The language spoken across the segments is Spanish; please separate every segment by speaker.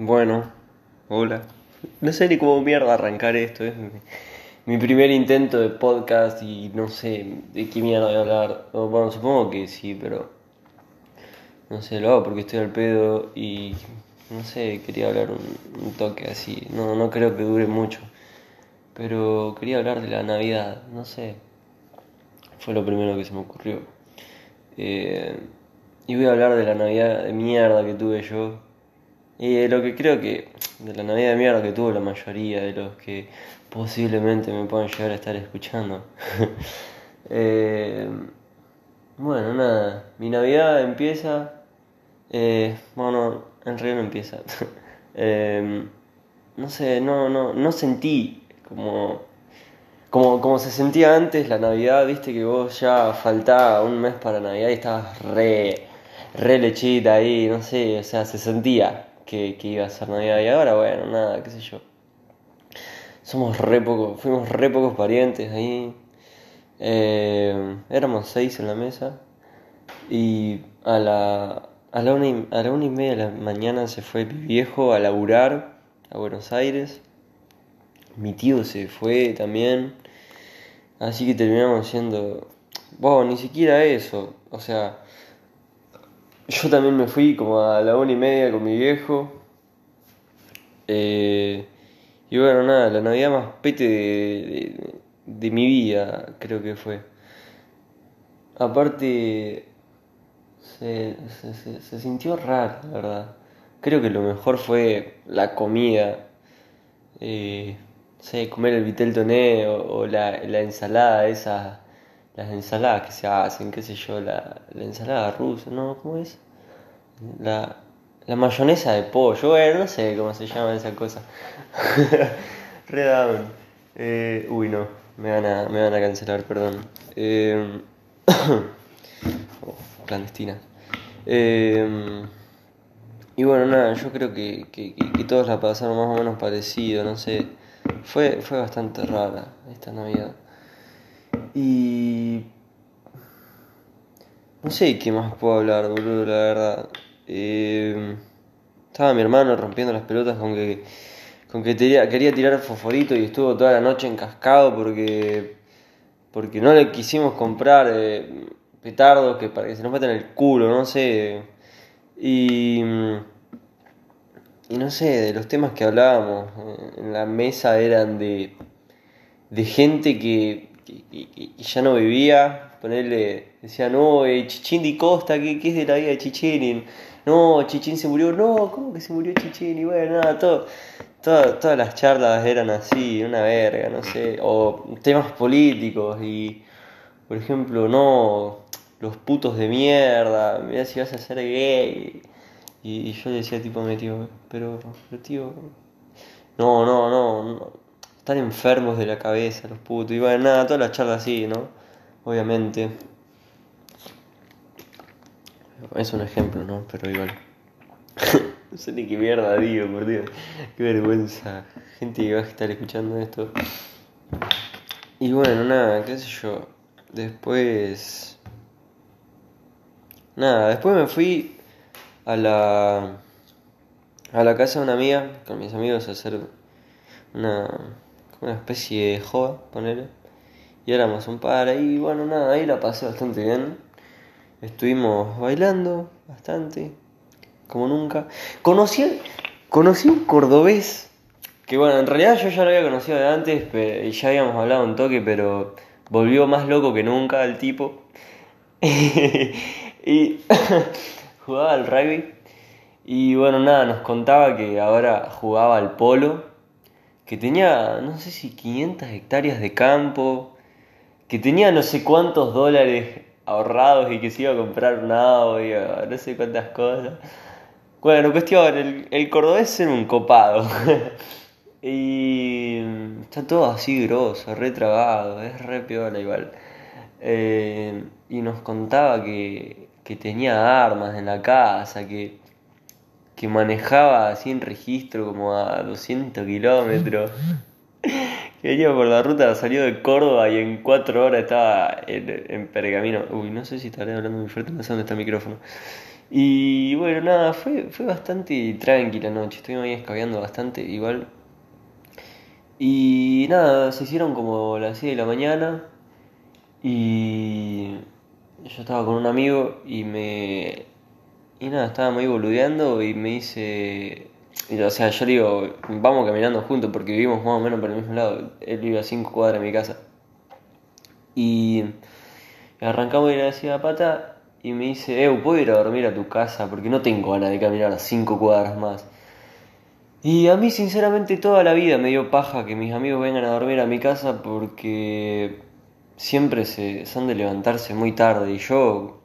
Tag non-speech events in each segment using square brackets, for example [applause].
Speaker 1: Bueno, hola. No sé ni cómo mierda arrancar esto. Es mi, primer intento de podcast y no sé de qué mierda voy a hablar. Bueno, supongo que sí, pero no sé, lo hago porque estoy al pedo y no sé, quería hablar un, un toque así. No, no creo que dure mucho. Pero quería hablar de la Navidad, no sé. Fue lo primero que se me ocurrió. Eh, y voy a hablar de la Navidad de mierda que tuve yo. Y de lo que creo que. de la Navidad de mierda que tuvo la mayoría de los que posiblemente me puedan llegar a estar escuchando. [laughs] Eh, bueno, nada. Mi Navidad empieza. eh, bueno, en realidad no empieza. [laughs] Eh, no sé, no, no, no sentí como, como, como se sentía antes la Navidad, viste que vos ya faltaba un mes para Navidad y estabas re, re lechita ahí, no sé, o sea, se sentía que, iba a ser Navidad y ahora, bueno, nada, qué sé yo. Somos re pocos, fuimos re pocos parientes ahí. Eh, éramos seis en la mesa y a la, a, la una y, a la una y media de la mañana se fue mi viejo a laburar a Buenos Aires. Mi tío se fue también. Así que terminamos siendo... Wow, ni siquiera eso. O sea, yo también me fui como a la una y media con mi viejo. Eh, y bueno, nada, la Navidad más pete de, de- mi vida, creo que fue. Aparte, se, se, se- se sintió raro, la verdad. Creo que lo mejor fue la comida. Eh, sé, comer el vitel toné o, o la, la ensalada esa, las ensaladas que se hacen, qué sé yo, la, la ensalada rusa, ¿no? ¿Cómo es? La, la mayonesa de pollo, bueno, no sé cómo se llama esa cosa. [laughs] Re down. Eh, uy, no, me van a, me van a cancelar, perdón. Eh, [coughs] clandestina. Eh, y bueno, nada, yo creo que, que- que todos la pasaron más o menos parecido, no sé. Fue, fue bastante rara esta Navidad. Y no sé qué más puedo hablar, boludo, la verdad. Eh, estaba mi hermano rompiendo las pelotas con que, con que quería, quería tirar fosforito y estuvo toda la noche encascado porque, porque no le quisimos comprar eh, petardos que para que se nos metan el culo, no sé. Y, y no sé, de los temas que hablábamos eh, en la mesa eran de, de gente que, que- ya no vivía, ponerle, decían, no, eh, Chichín di Costa, ¿qué, qué es de la vida de Chichín? No, Chichín se murió, no, ¿cómo que se murió Chichín? Y bueno, nada, todo, todo- todas las charlas eran así, una verga, no sé, o temas políticos y, por ejemplo, no, los putos de mierda, mira si vas a ser gay. Y, yo decía tipo a mi tío, pero, pero tío, no, no, no, no. Están enfermos de la cabeza los putos. Y bueno, nada, todas las charlas así, ¿no? Obviamente. Es un ejemplo, ¿no? Pero igual. [laughs] no sé ni qué mierda digo, por Dios. Qué vergüenza. Gente que va a estar escuchando esto. Y bueno, nada, qué sé yo. Después... Nada, después me fui a la... A la casa de una amiga, con mis amigos, a hacer una, una especie de joda, ponerle. Y éramos un par ahí, bueno, nada, ahí la pasé bastante bien. Estuvimos bailando bastante, como nunca. Conocí, conocí un cordobés, que bueno, en realidad yo ya lo había conocido de antes, pe- y ya habíamos hablado un toque, pero volvió más loco que nunca el tipo. [laughs] y [laughs] jugaba al rugby. Y bueno, nada, nos contaba que ahora jugaba al polo, que tenía, no sé si 500 hectáreas de campo, que tenía no sé cuántos dólares ahorrados y que se iba a comprar un audio, no sé cuántas cosas. Bueno, cuestión, el, el cordobés era un copado. [laughs] y está todo así grosso, re trabado, es re piola igual. Eh, y nos contaba que, que tenía armas en la casa, que, que manejaba sin registro como a 200 kilómetros. [laughs] Que venía por la ruta, salió de Córdoba y en cuatro horas estaba en, en Pergamino. Uy, no sé si estaré hablando muy fuerte, no sé dónde está el micrófono. Y bueno, nada, fue, fue bastante tranquila la noche, estuvimos ahí escabeando bastante, igual. Y nada, se hicieron como las 6 de la mañana y yo estaba con un amigo y me... Y nada, estábamos ahí boludeando y me dice... o sea, yo le digo, vamos caminando juntos porque vivimos más o menos por el mismo lado. Él vive a 5 cuadras de mi casa. Y arrancamos a ir a la pata y me dice, eh, ¿puedo ir a dormir a tu casa? Porque no tengo ganas de caminar a 5 cuadras más. Y a mí sinceramente toda la vida me dio paja que mis amigos vengan a dormir a mi casa porque siempre se son de levantarse muy tarde y yo,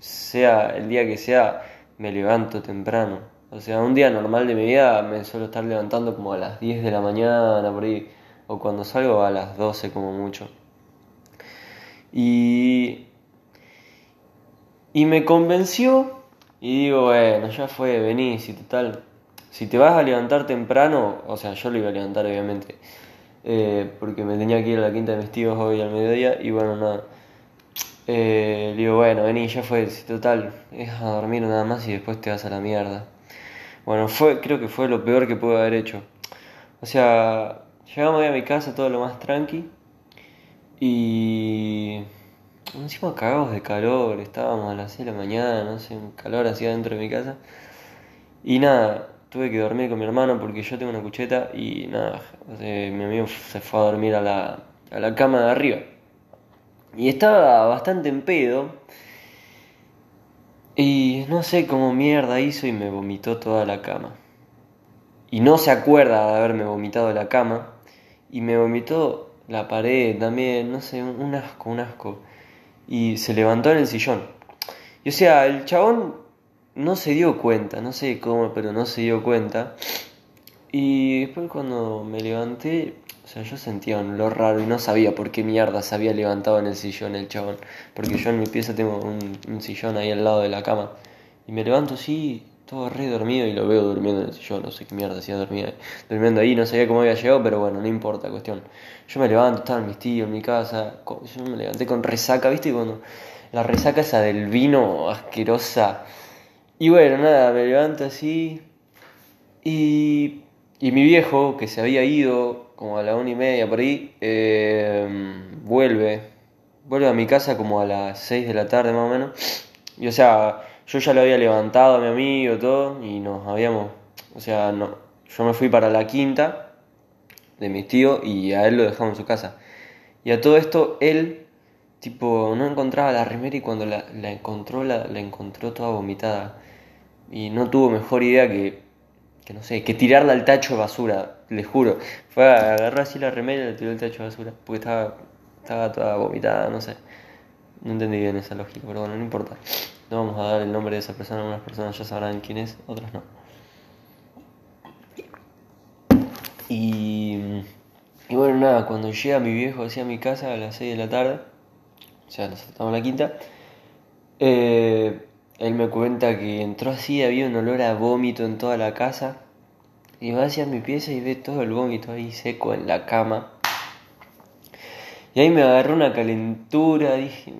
Speaker 1: sea el día que sea, me levanto temprano. O sea, un día normal de mi vida me suelo estar levantando como a las 10 de la mañana por ahí, o cuando salgo a las 12 como mucho. Y, y me convenció y digo, bueno, ya fue, venís y total si te vas a levantar temprano, o sea, yo lo iba a levantar obviamente, eh, porque me tenía que ir a la quinta de vestidos hoy al mediodía y bueno, nada. Eh, digo, bueno, vení, ya fue, total, es a dormir nada más y después te vas a la mierda. Bueno, fue, creo que fue lo peor que pude haber hecho. O sea, llegamos a mi casa todo lo más tranqui y encima cagados de calor, estábamos a las 6 de la mañana, no sé, un calor hacía dentro de mi casa. Y nada, tuve que dormir con mi hermano porque yo tengo una cucheta y nada, mi amigo se fue a dormir a la, a la cama de arriba. Y estaba bastante en pedo. Y no sé cómo mierda hizo y me vomitó toda la cama. Y no se acuerda de haberme vomitado la cama. Y me vomitó la pared también, no sé, un asco, un asco. Y se levantó en el sillón. Y o sea, el chabón no se dio cuenta, no sé cómo, pero no se dio cuenta. Y después cuando me levanté, o sea, yo sentía un olor raro y no sabía por qué mierda se había levantado en el sillón el chabón. Porque yo en mi pieza tengo un, sillón ahí al lado de la cama. Y me levanto así, todo re dormido y lo veo durmiendo en el sillón. No sé qué mierda hacía dormida, durmiendo ahí, no sabía cómo había llegado, pero bueno, no importa, cuestión. Yo me levanto, estaban mis tíos en mi casa, yo me levanté con resaca, ¿viste? Cuando la resaca esa del vino asquerosa y bueno, nada, me levanto así. Y, y mi viejo, que se había ido como a la una y media por ahí, eh, vuelve. Vuelve a mi casa como a las seis de la tarde más o menos. Y o sea, yo ya lo había levantado a mi amigo todo y nos habíamos. O sea, no, yo me fui para la quinta de mis tíos y a él lo dejamos en su casa. Y a todo esto, él, tipo, no encontraba la remera y cuando la, encontró, la encontró toda vomitada y no tuvo mejor idea que, que no sé, que tirarla al tacho de basura, les juro. Fue a agarrar así la remera y la tiró al tacho de basura, porque estaba, estaba toda vomitada, no sé. No entendí bien esa lógica, pero bueno, no importa. No vamos a dar el nombre de esa persona, algunas personas ya sabrán quién es, otras no. Y, y bueno, nada, cuando llega mi viejo hacia mi casa a las 6 de la tarde, o sea, nos saltamos la quinta, eh, él me cuenta que entró así, había un olor a vómito en toda la casa. Y va hacia mi pieza y ve todo el vómito ahí seco en la cama. Y ahí me agarró una calentura, dije...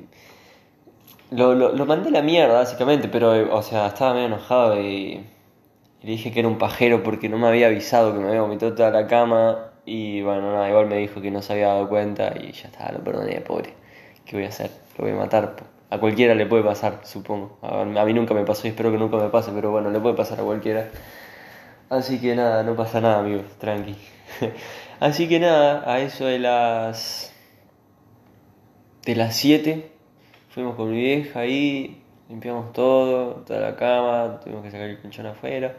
Speaker 1: Lo, lo, mandé a la mierda, básicamente, pero, o sea, estaba medio enojado y, le dije que era un pajero porque no me había avisado que me había vomitado toda la cama. Y bueno, nada, igual me dijo que no se había dado cuenta y ya está, lo perdoné, pobre. ¿Qué voy a hacer? Lo voy a matar. A cualquiera le puede pasar, supongo. A, mí nunca me pasó y espero que nunca me pase, pero bueno, le puede pasar a cualquiera. Así que nada, no pasa nada, amigos, tranqui. [laughs] Así que nada, a eso de las. de las 7, fuimos con mi vieja ahí, limpiamos todo, toda la cama, tuvimos que sacar el colchón afuera.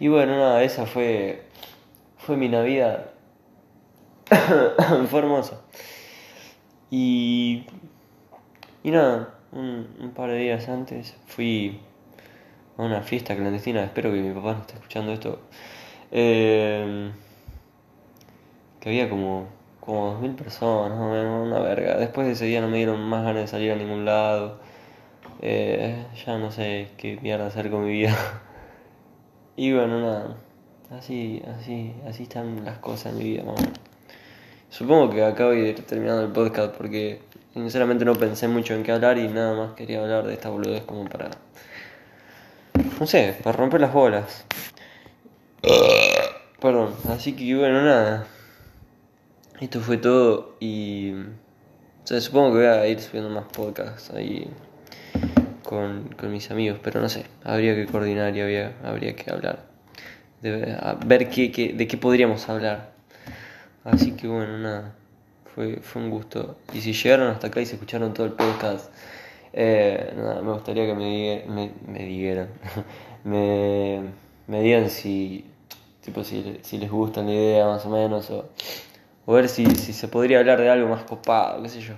Speaker 1: Y bueno, nada, esa fue. fue mi Navidad. [coughs] fue hermoso. Y y nada, un, par de días antes fui a una fiesta clandestina, espero que mi papá no esté escuchando esto, eh, que había como, como dos mil personas, una verga. Después de ese día no me dieron más ganas de salir a ningún lado. Eh, ya no sé qué mierda hacer con mi vida. [laughs] y bueno, nada, así, así, así están las cosas en mi vida, Supongo que acabo de ir terminando el podcast porque Sinceramente no pensé mucho en qué hablar y nada más quería hablar de esta boludez como para, no sé, para romper las bolas. Perdón, así que bueno, nada. Esto fue todo y... O sea, supongo que voy a ir subiendo más podcasts ahí con, mis amigos, pero no sé, habría que coordinar y habría, habría que hablar. De, ver qué, de qué podríamos hablar. Así que bueno, nada, fue, fue un gusto. Y si llegaron hasta acá y se escucharon todo el podcast, eh, nada, me gustaría que me, me, me [laughs] me, me digan si, tipo, si, si les gusta la idea más o menos, o, o ver si, si se podría hablar de algo más copado, qué sé yo.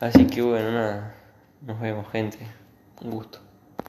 Speaker 1: Así que bueno, nada, nos vemos gente. Un gusto.